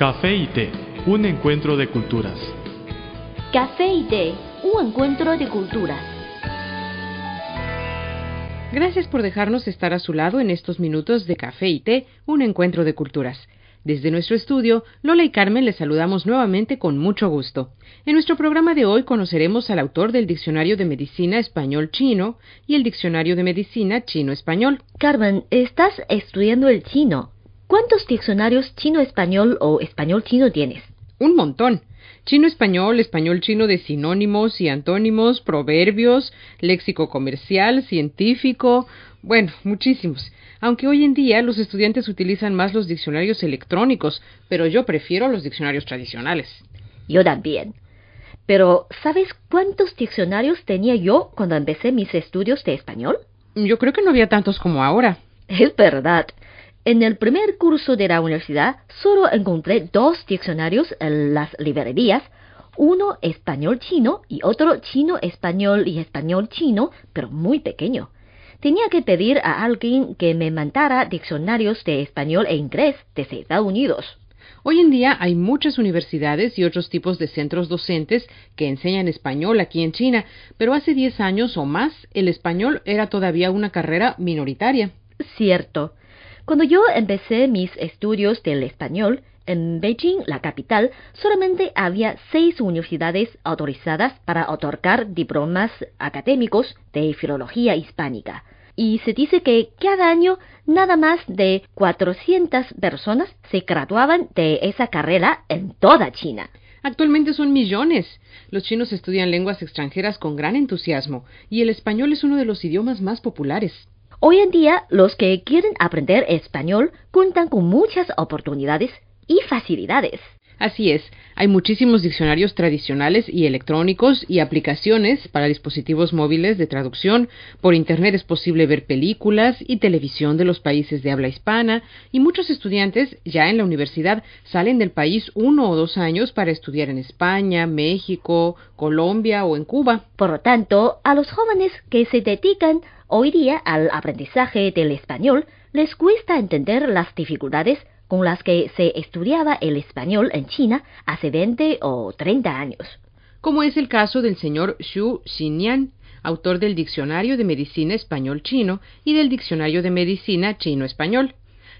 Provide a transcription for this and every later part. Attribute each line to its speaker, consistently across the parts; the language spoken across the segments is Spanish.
Speaker 1: Café y té, un encuentro de culturas.
Speaker 2: Café y té, un encuentro de culturas.
Speaker 3: Gracias por dejarnos estar a su lado en estos minutos de Café y té, un encuentro de culturas. Desde nuestro estudio, Lola y Carmen les saludamos nuevamente con mucho gusto. En nuestro programa de hoy conoceremos al autor del Diccionario de Medicina Español-Chino y el Diccionario de Medicina Chino-Español.
Speaker 2: Carmen, estás estudiando el chino. ¿Cuántos diccionarios chino-español o español-chino tienes?
Speaker 3: Un montón. Chino-español, español-chino de sinónimos y antónimos, proverbios, léxico comercial, científico, bueno, muchísimos. Aunque hoy en día los estudiantes utilizan más los diccionarios electrónicos, pero yo prefiero los diccionarios tradicionales.
Speaker 2: Yo también. Pero, ¿sabes cuántos diccionarios tenía yo cuando empecé mis estudios de español?
Speaker 3: Yo creo que no había tantos como ahora.
Speaker 2: Es verdad. En el primer curso de la universidad solo encontré dos diccionarios en las librerías, uno español-chino y otro chino-español y español-chino, pero muy pequeño. Tenía que pedir a alguien que me mandara diccionarios de español e inglés desde Estados Unidos.
Speaker 3: Hoy en día hay muchas universidades y otros tipos de centros docentes que enseñan español aquí en China, pero hace 10 años o más el español era todavía una carrera minoritaria.
Speaker 2: Cierto. Cuando yo empecé mis estudios del español, en Beijing, la capital, solamente había seis universidades autorizadas para otorgar diplomas académicos de filología hispánica. Y se dice que cada año nada más de 400 personas se graduaban de esa carrera en toda China.
Speaker 3: Actualmente son millones. Los chinos estudian lenguas extranjeras con gran entusiasmo y el español es uno de los idiomas más populares.
Speaker 2: Hoy en día, los que quieren aprender español cuentan con muchas oportunidades y facilidades.
Speaker 3: Así es, hay muchísimos diccionarios tradicionales y electrónicos y aplicaciones para dispositivos móviles de traducción. Por Internet es posible ver películas y televisión de los países de habla hispana y muchos estudiantes ya en la universidad salen del país uno o dos años para estudiar en España, México, Colombia o en Cuba.
Speaker 2: Por lo tanto, a los jóvenes que se dedican hoy día al aprendizaje del español les cuesta entender las dificultades con las que se estudiaba el español en China hace 20 o 30 años.
Speaker 3: Como es el caso del señor Xu Xinyan, autor del Diccionario de Medicina Español-Chino y del Diccionario de Medicina Chino-Español.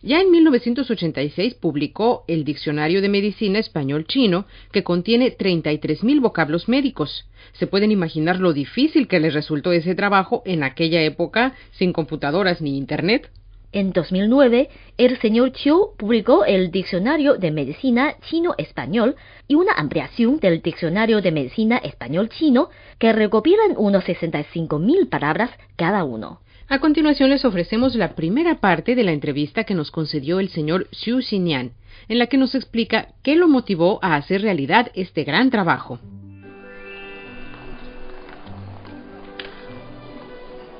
Speaker 3: Ya en 1986 publicó el Diccionario de Medicina Español-Chino, que contiene 33.000 vocablos médicos. Se pueden imaginar lo difícil que les resultó ese trabajo en aquella época sin computadoras ni Internet.
Speaker 2: En 2009, el señor Chiu publicó el Diccionario de Medicina Chino-Español y una ampliación del Diccionario de Medicina Español-Chino que recopilan unos 65.000 palabras cada uno.
Speaker 3: A continuación les ofrecemos la primera parte de la entrevista que nos concedió el señor Xu Xinyan, en la que nos explica qué lo motivó a hacer realidad este gran trabajo.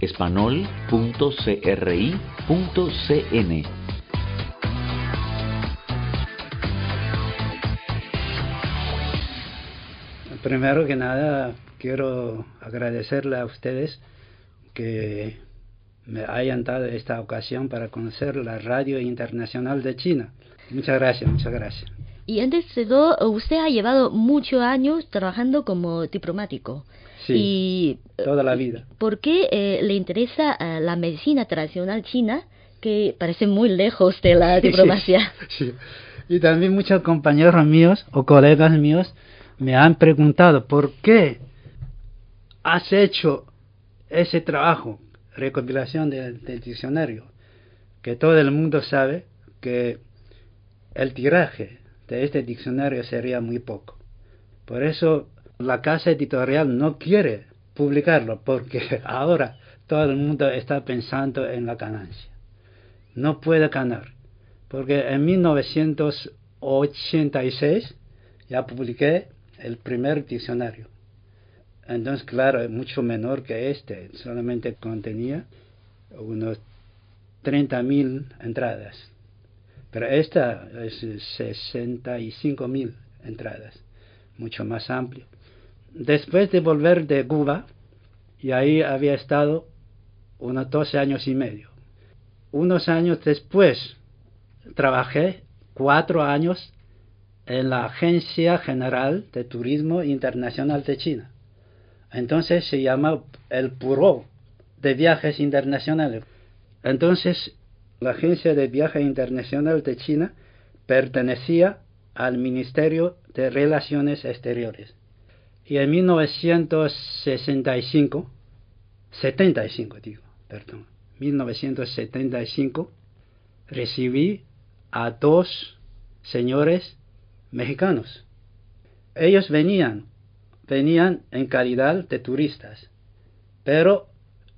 Speaker 4: espanol.cri.cn.
Speaker 5: Primero que nada, quiero agradecerle a ustedes que me hayan dado esta ocasión para conocer la Radio Internacional de China. Muchas gracias, muchas gracias.
Speaker 2: Y antes de todo, usted ha llevado muchos años trabajando como diplomático.
Speaker 5: Sí,
Speaker 2: y,
Speaker 5: toda la vida.
Speaker 2: ¿Por qué eh, le interesa eh, la medicina tradicional china, que parece muy lejos de la diplomacia?
Speaker 5: Sí, sí. Y también muchos compañeros míos o colegas míos me han preguntado por qué has hecho ese trabajo, recopilación del, del diccionario, que todo el mundo sabe que el tiraje de este diccionario sería muy poco. Por eso la casa editorial no quiere publicarlo, porque ahora todo el mundo está pensando en la ganancia. No puede ganar, porque en 86 ya publiqué el primer diccionario. Entonces, claro, es mucho menor que este, solamente contenía unos 30.000 entradas. Pero esta es 65.000 entradas, mucho más amplio. Después de volver de Cuba, y ahí había estado unos 12 años y medio. Unos años después, trabajé cuatro años en la Agencia General de Turismo Internacional de China. Entonces se llama el Bureau de Viajes Internacionales. Entonces la Agencia de Viajes Internacional de China pertenecía al Ministerio de Relaciones Exteriores. Y en 1965, 75 digo, perdón, 1975, recibí a dos señores mexicanos. Ellos venían, venían en calidad de turistas, pero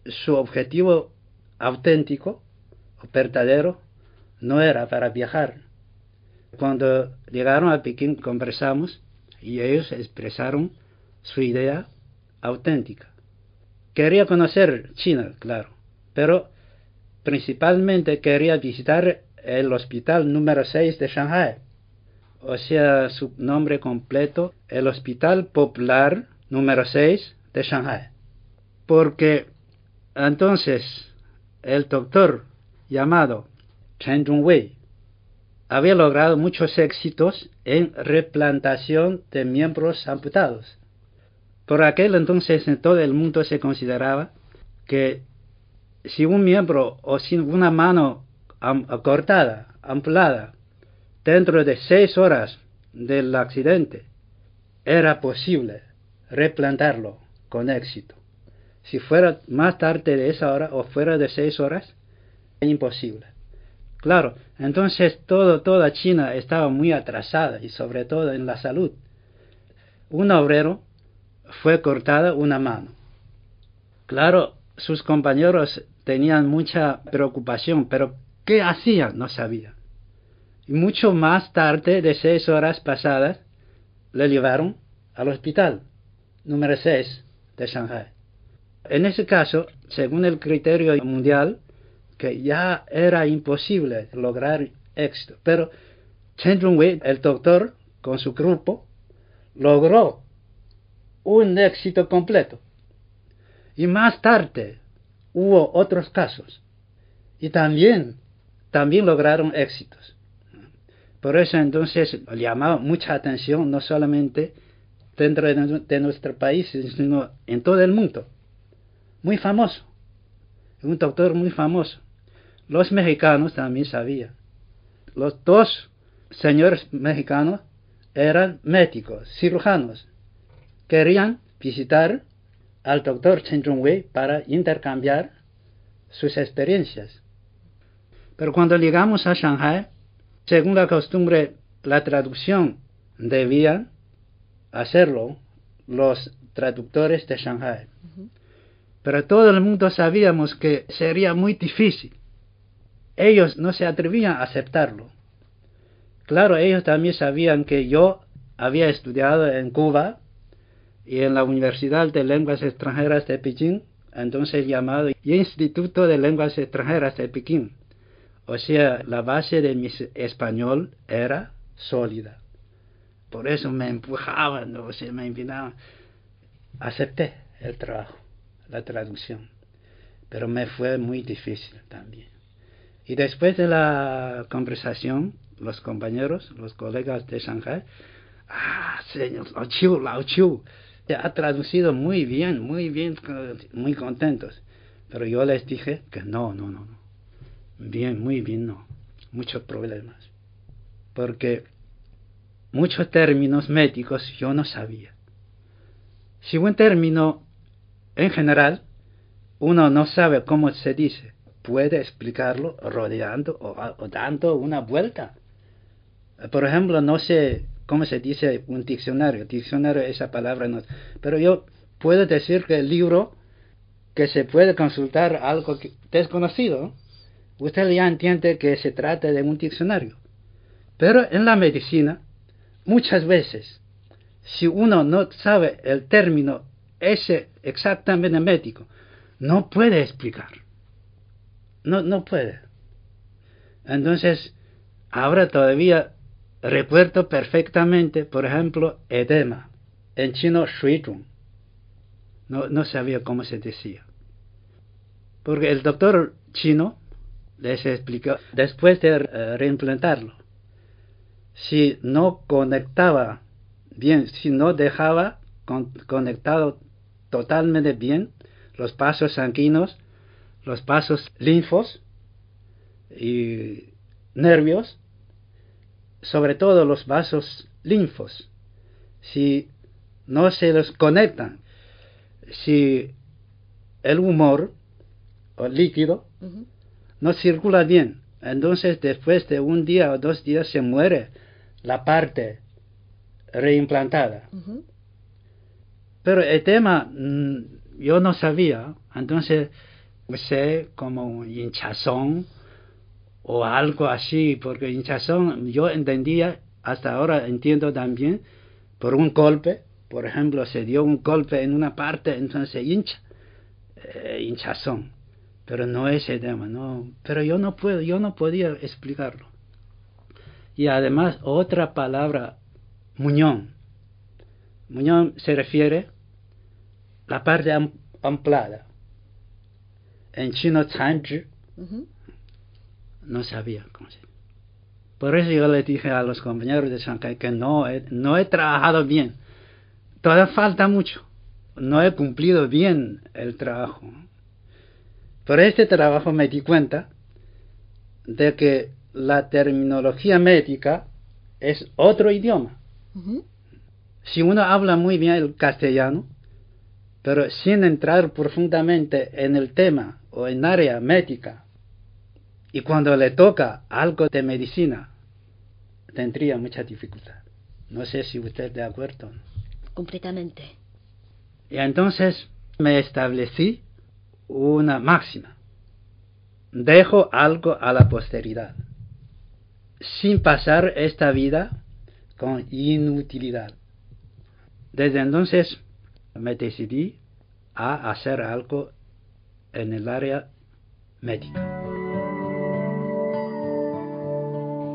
Speaker 5: su objetivo auténtico o verdadero no era para viajar. Cuando llegaron a Pekín conversamos y ellos expresaron su idea auténtica. Quería conocer China, claro, pero principalmente quería visitar el hospital número 6 de Shanghai, o sea, su nombre completo, el Hospital Popular número 6 de Shanghai. Porque entonces el doctor llamado Chen Zhongwei había logrado muchos éxitos en replantación de miembros amputados. Por aquel entonces en todo el mundo se consideraba que si un miembro o sin una mano cortada, amputada, dentro de seis horas del accidente, era posible replantarlo con éxito. Si fuera más tarde de esa hora o fuera de seis horas, imposible. Claro, entonces todo, toda China estaba muy atrasada y sobre todo en la salud. Un obrero fue cortada una mano. Claro, sus compañeros tenían mucha preocupación, pero ¿qué hacían? No sabían. Y mucho más tarde, de seis horas pasadas, le llevaron al hospital número 6 de Shanghai. En ese caso, según el criterio mundial, que ya era imposible lograr éxito, pero Chen Zhongwei, el doctor, con su grupo, logró un éxito completo. Y más tarde hubo otros casos. Y también, también lograron éxitos. Por eso entonces llamaba mucha atención, no solamente dentro de, nuestro país, sino en todo el mundo. Muy famoso. Un doctor muy famoso. Los mexicanos también sabían. Los dos señores mexicanos eran médicos, cirujanos, querían visitar al doctor Chen Zhongwei para intercambiar sus experiencias. Pero cuando llegamos a Shanghai, según la costumbre, la traducción debían hacerlo los traductores de Shanghai. Pero todo el mundo sabíamos que sería muy difícil. Ellos no se atrevían a aceptarlo. Claro, ellos también sabían que yo había estudiado en Cuba y en la Universidad de Lenguas Extranjeras de Pekín, entonces llamado Instituto de Lenguas Extranjeras de Pekín. O sea, la base de mi español era sólida. Por eso me empujaban, o sea, me invitaban. Acepté el trabajo, la traducción, pero me fue muy difícil también. Y después de la conversación, los compañeros, los colegas de Shanghai, ah, señor, Lao Chiu, Lao Chiu, ha traducido muy bien, muy bien, muy contentos. Pero yo les dije que no, no, no, no. Bien, muy bien, no. Muchos problemas. Porque muchos términos médicos yo no sabía. Si un término en general uno no sabe cómo se dice, puede explicarlo rodeando o, o dando una vuelta. Por ejemplo, no sé ¿cómo se dice un diccionario? Diccionario, esa palabra no. Pero yo puedo decir que el libro que se puede consultar algo desconocido, usted ya entiende que se trata de un diccionario. Pero en la medicina, muchas veces, si uno no sabe el término ese exactamente médico, no puede explicar. No, no puede. Entonces, ahora todavía recuerdo perfectamente, por ejemplo, edema. En chino, shuizhong. No, no sabía cómo se decía. Porque el doctor chino les explicó, después de eh, reimplantarlo, si no conectaba bien, si no dejaba conectado totalmente bien los pasos sanguíneos, los pasos linfos y nervios, sobre todo los vasos linfos, si no se los conectan, si el humor o líquido no circula bien, entonces después de un día o dos días se muere la parte reimplantada. Pero el tema mm, yo no sabía, entonces sé como hinchazón o algo así, porque hinchazón yo entendía, hasta ahora entiendo también, por un golpe, por ejemplo, se dio un golpe en una parte, entonces hincha, eh, hinchazón, pero no ese tema, no, pero yo no puedo, yo no podía explicarlo. Y además otra palabra, muñón. Muñón se refiere la parte amplada. En chino, no sabía cómo se Por eso yo le dije a los compañeros de Shanghai que no he, no he trabajado bien. Todavía falta mucho. No he cumplido bien el trabajo. Por este trabajo me di cuenta de que la terminología médica es otro idioma. Si uno habla muy bien el castellano, pero sin entrar profundamente en el tema o en área médica, y cuando le toca algo de medicina, tendría mucha dificultad. No sé si usted de acuerdo.
Speaker 2: Completamente.
Speaker 5: Y entonces me establecí una máxima. Dejo algo a la posteridad, sin pasar esta vida con inutilidad. Desde entonces me decidí a hacer algo en el área médica.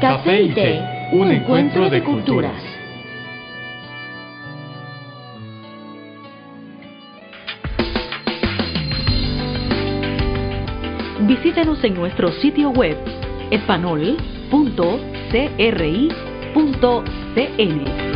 Speaker 1: Café y Té, un encuentro de culturas.
Speaker 6: Visítenos en nuestro sitio web espanol.cri.cn.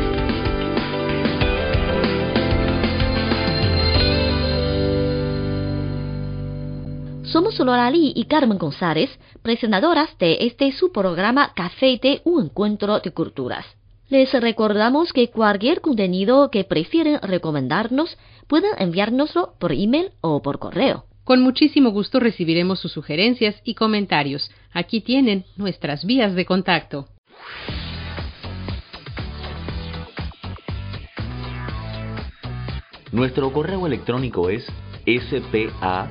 Speaker 2: Somos Lorali y Carmen González, presentadoras de este su programa Café de un encuentro de culturas. Les recordamos que cualquier contenido que prefieren recomendarnos pueden enviárnoslo por email o por correo.
Speaker 3: Con muchísimo gusto recibiremos sus sugerencias y comentarios. Aquí tienen nuestras vías de contacto.
Speaker 4: Nuestro correo electrónico es spa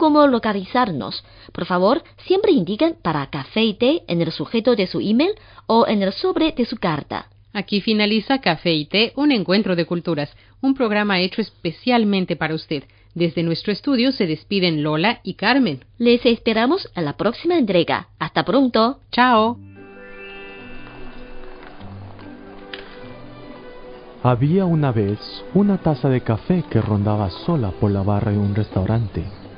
Speaker 2: Cómo localizarnos. Por favor, siempre indiquen para café y té en el sujeto de su email o en el sobre de su carta.
Speaker 3: Aquí finaliza Café y Té, un encuentro de culturas, un programa hecho especialmente para usted. Desde nuestro estudio se despiden Lola y Carmen.
Speaker 2: Les esperamos en la próxima entrega. Hasta pronto.
Speaker 3: Chao.
Speaker 1: Había una vez una taza de café que rondaba sola por la barra de un restaurante.